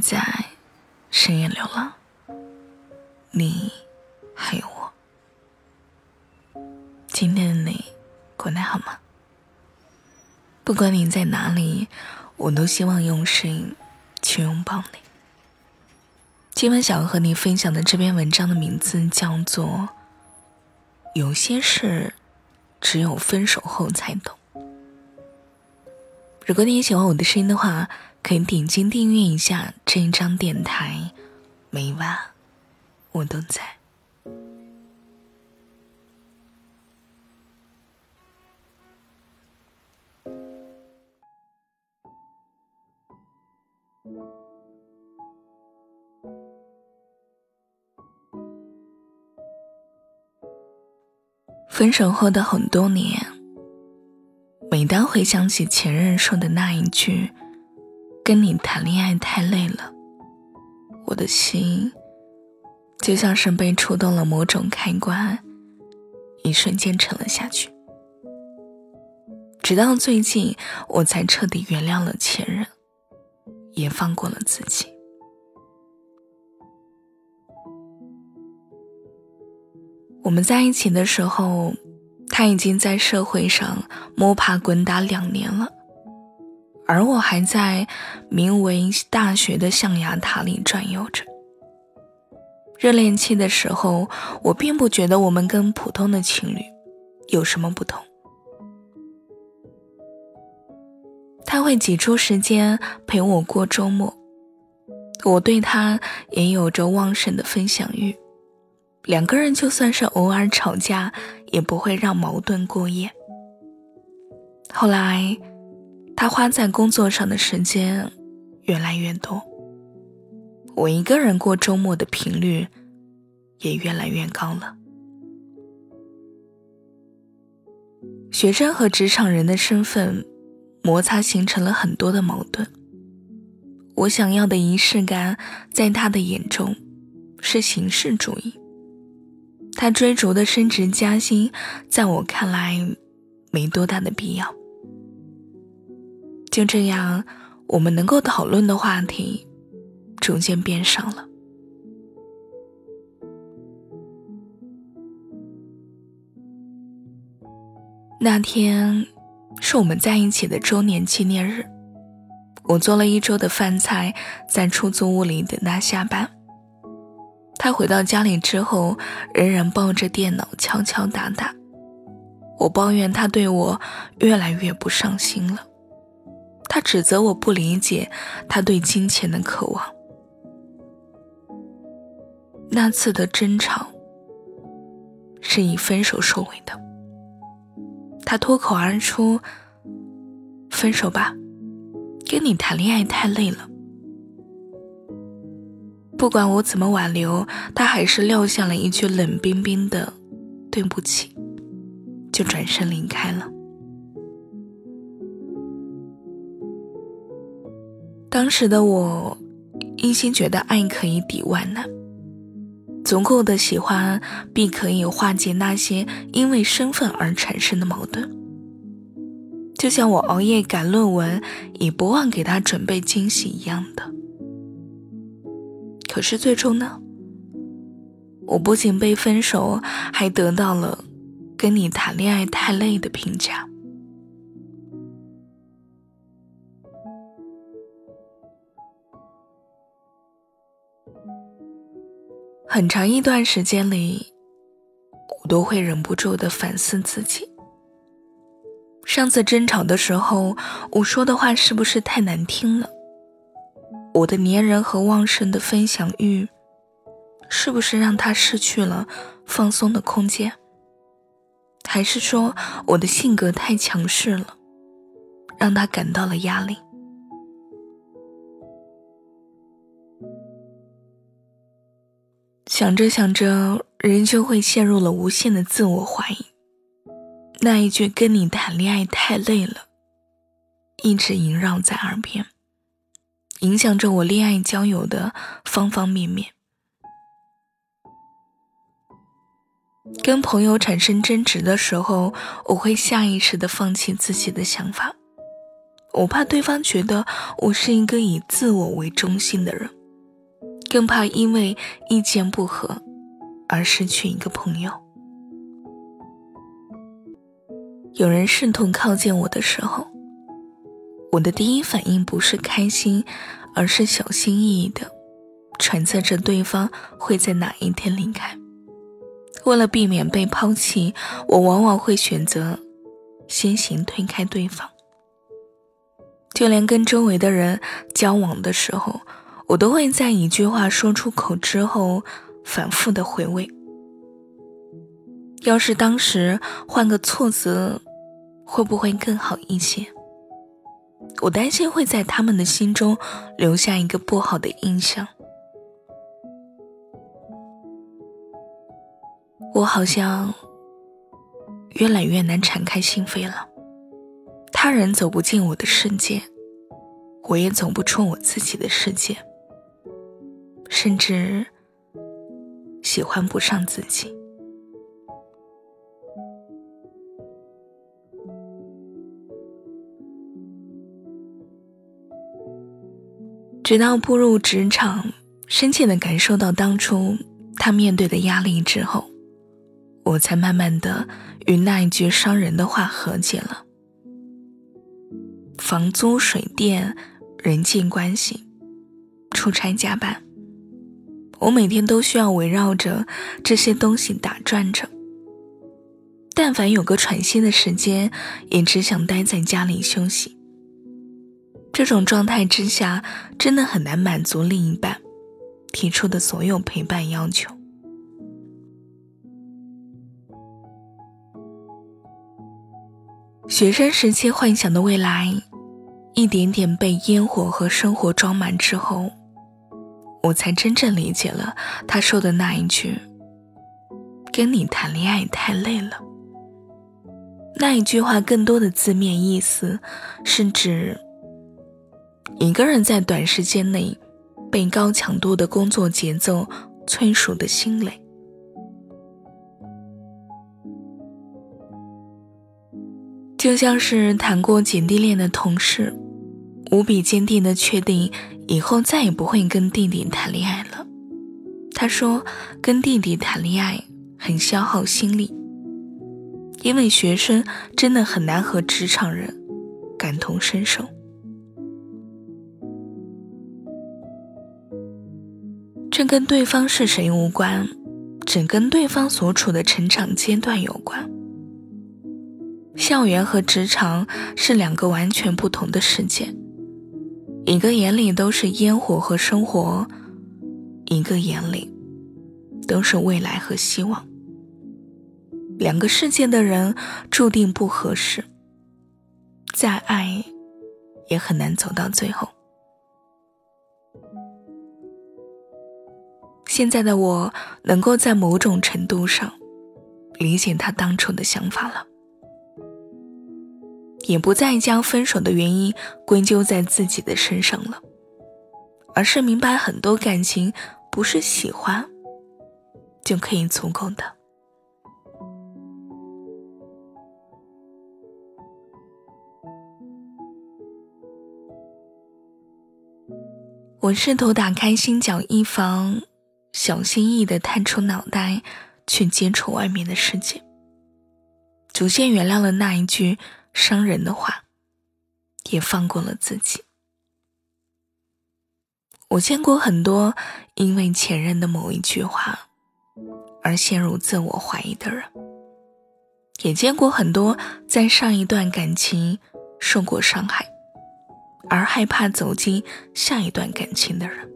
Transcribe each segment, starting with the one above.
在深夜流浪，你还有我。今天的你过得好吗？不管你在哪里，我都希望用声音去拥抱你。今晚想要和你分享的这篇文章的名字叫做《有些事只有分手后才懂》。如果你也喜欢我的声音的话，可以点击订阅一下这一张电台，每晚我都在。分手后的很多年，每当回想起前任说的那一句。跟你谈恋爱太累了，我的心就像是被触动了某种开关，一瞬间沉了下去。直到最近，我才彻底原谅了前任，也放过了自己。我们在一起的时候，他已经在社会上摸爬滚打两年了。而我还在名为大学的象牙塔里转悠着。热恋期的时候，我并不觉得我们跟普通的情侣有什么不同。他会挤出时间陪我过周末，我对他也有着旺盛的分享欲，两个人就算是偶尔吵架，也不会让矛盾过夜。后来。他花在工作上的时间越来越多，我一个人过周末的频率也越来越高了。学生和职场人的身份摩擦形成了很多的矛盾。我想要的仪式感，在他的眼中是形式主义；他追逐的升职加薪，在我看来没多大的必要。就这样，我们能够讨论的话题逐渐变少了。那天是我们在一起的周年纪念日，我做了一周的饭菜，在出租屋里等他下班。他回到家里之后，仍然抱着电脑敲敲打打。我抱怨他对我越来越不上心了。他指责我不理解他对金钱的渴望。那次的争吵是以分手收尾的。他脱口而出：“分手吧，跟你谈恋爱太累了。”不管我怎么挽留，他还是撂下了一句冷冰冰的“对不起”，就转身离开了。当时的我，一心觉得爱可以抵万难，足够的喜欢必可以化解那些因为身份而产生的矛盾。就像我熬夜赶论文，也不忘给他准备惊喜一样的。可是最终呢，我不仅被分手，还得到了“跟你谈恋爱太累”的评价。很长一段时间里，我都会忍不住的反思自己。上次争吵的时候，我说的话是不是太难听了？我的粘人和旺盛的分享欲，是不是让他失去了放松的空间？还是说我的性格太强势了，让他感到了压力？想着想着，人就会陷入了无限的自我怀疑。那一句“跟你谈恋爱太累了”，一直萦绕在耳边，影响着我恋爱交友的方方面面。跟朋友产生争执的时候，我会下意识的放弃自己的想法，我怕对方觉得我是一个以自我为中心的人，更怕因为意见不合而失去一个朋友。有人试图靠近我的时候，我的第一反应不是开心，而是小心翼翼的揣测着对方会在哪一天离开。为了避免被抛弃，我往往会选择先行推开对方。就连跟周围的人交往的时候，我都会在一句话说出口之后，反复的回味。要是当时换个措辞，会不会更好一些？我担心会在他们的心中留下一个不好的印象。我好像越来越难敞开心扉了。他人走不进我的世界，我也走不出我自己的世界，甚至喜欢不上自己。直到步入职场，深切的感受到当初他面对的压力之后。我才慢慢的与那一句伤人的话和解了。房租、水电、人际关系、出差加班，我每天都需要围绕着这些东西打转着。但凡有个喘息的时间，也只想待在家里休息。这种状态之下，真的很难满足另一半提出的所有陪伴要求。学生时期幻想的未来，一点点被烟火和生活装满之后，我才真正理解了他说的那一句：“跟你谈恋爱太累了。”那一句话更多的字面意思是指一个人在短时间内被高强度的工作节奏催熟的心累。就像是谈过姐弟恋的同事，无比坚定的确定以后再也不会跟弟弟谈恋爱了。他说，跟弟弟谈恋爱很消耗心力，因为学生真的很难和职场人感同身受。这跟对方是谁无关，只跟对方所处的成长阶段有关。校园和职场是两个完全不同的世界，一个眼里都是烟火和生活，一个眼里都是未来和希望。两个世界的人注定不合适，再爱也很难走到最后。现在的我能够在某种程度上理解他当初的想法了。也不再将分手的原因归咎在自己的身上了，而是明白很多感情不是喜欢就可以足够的。我试图打开心角一方，小心翼翼的探出脑袋去接触外面的世界，逐渐原谅了那一句。伤人的话，也放过了自己。我见过很多因为前任的某一句话而陷入自我怀疑的人，也见过很多在上一段感情受过伤害而害怕走进下一段感情的人。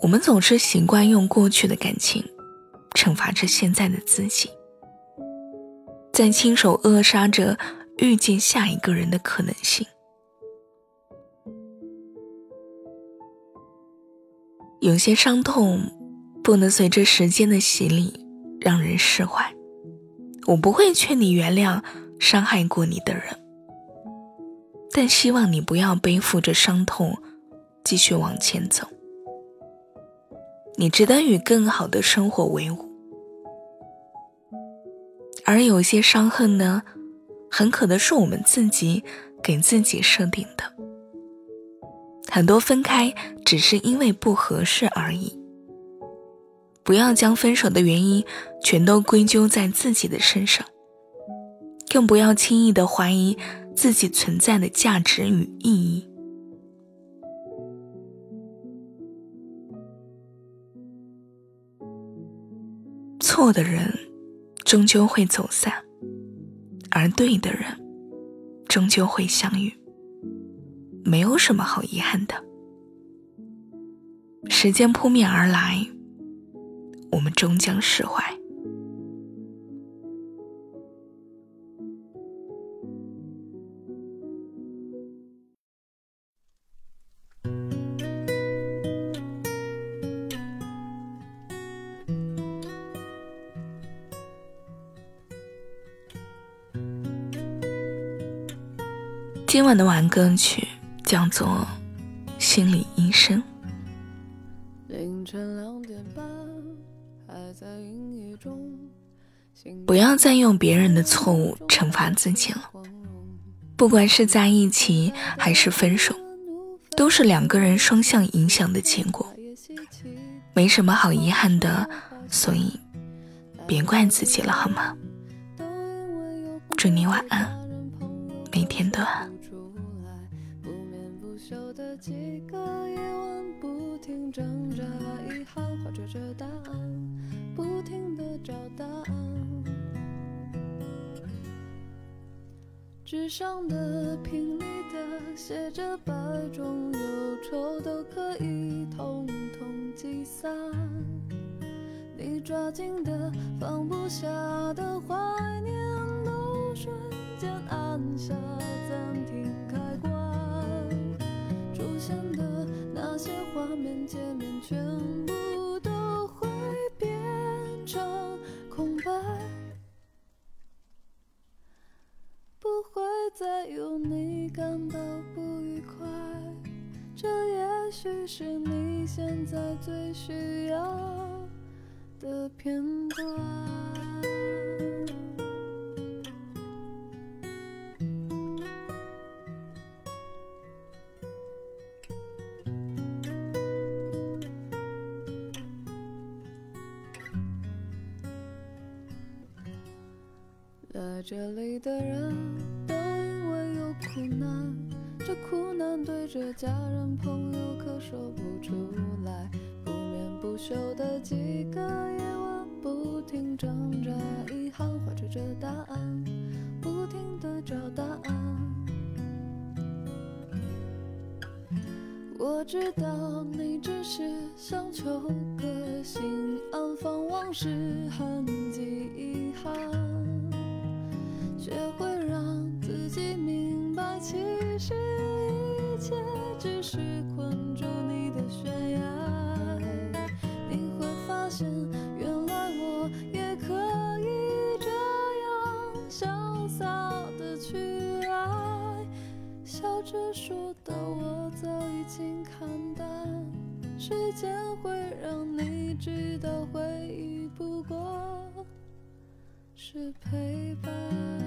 我们总是习惯用过去的感情。惩罚着现在的自己，在亲手扼杀着遇见下一个人的可能性。有些伤痛不能随着时间的洗礼让人释怀。我不会劝你原谅伤害过你的人，但希望你不要背负着伤痛继续往前走。你值得与更好的生活为伍。而有些伤恨呢，很可能是我们自己给自己设定的。很多分开只是因为不合适而已。不要将分手的原因全都归咎在自己的身上，更不要轻易的怀疑自己存在的价值与意义。错的人终究会走散，而对的人终究会相遇，没有什么好遗憾的。时间扑面而来。我们终将释怀。今晚的晚歌曲叫做《心理医生》。凌晨两点半。不要再用别人的错误惩罚自己了。不管是在一起还是分手，都是两个人双向影响的结果，没什么好遗憾的。所以，别怪自己了，好吗？祝你晚安，每天都安几个夜晚。不停挣扎，遗憾画着这答案，不停的找答案，纸上的、瓶里的，写着百种忧愁都可以统统击散。你抓紧的、放不下的怀念，都瞬间按下暂停。现的那些画面、界面，全部都会变成空白，不会。再有你感到不愉快，这也许是你现在最需要的片段。这里的人都因为有。苦难，这苦难对着家人朋友可说不出来。不眠不休的几个夜晚，不停挣扎，遗憾怀揣着答案，不停的找答案。我知道你只是想求个心安，放往事痕迹遗憾，学会让自己明白。其实一切只是困住你的悬崖，你会发现，原来我也可以这样潇洒的去爱。笑着说的我早已经看淡，时间会让你知道，回忆不过是陪伴。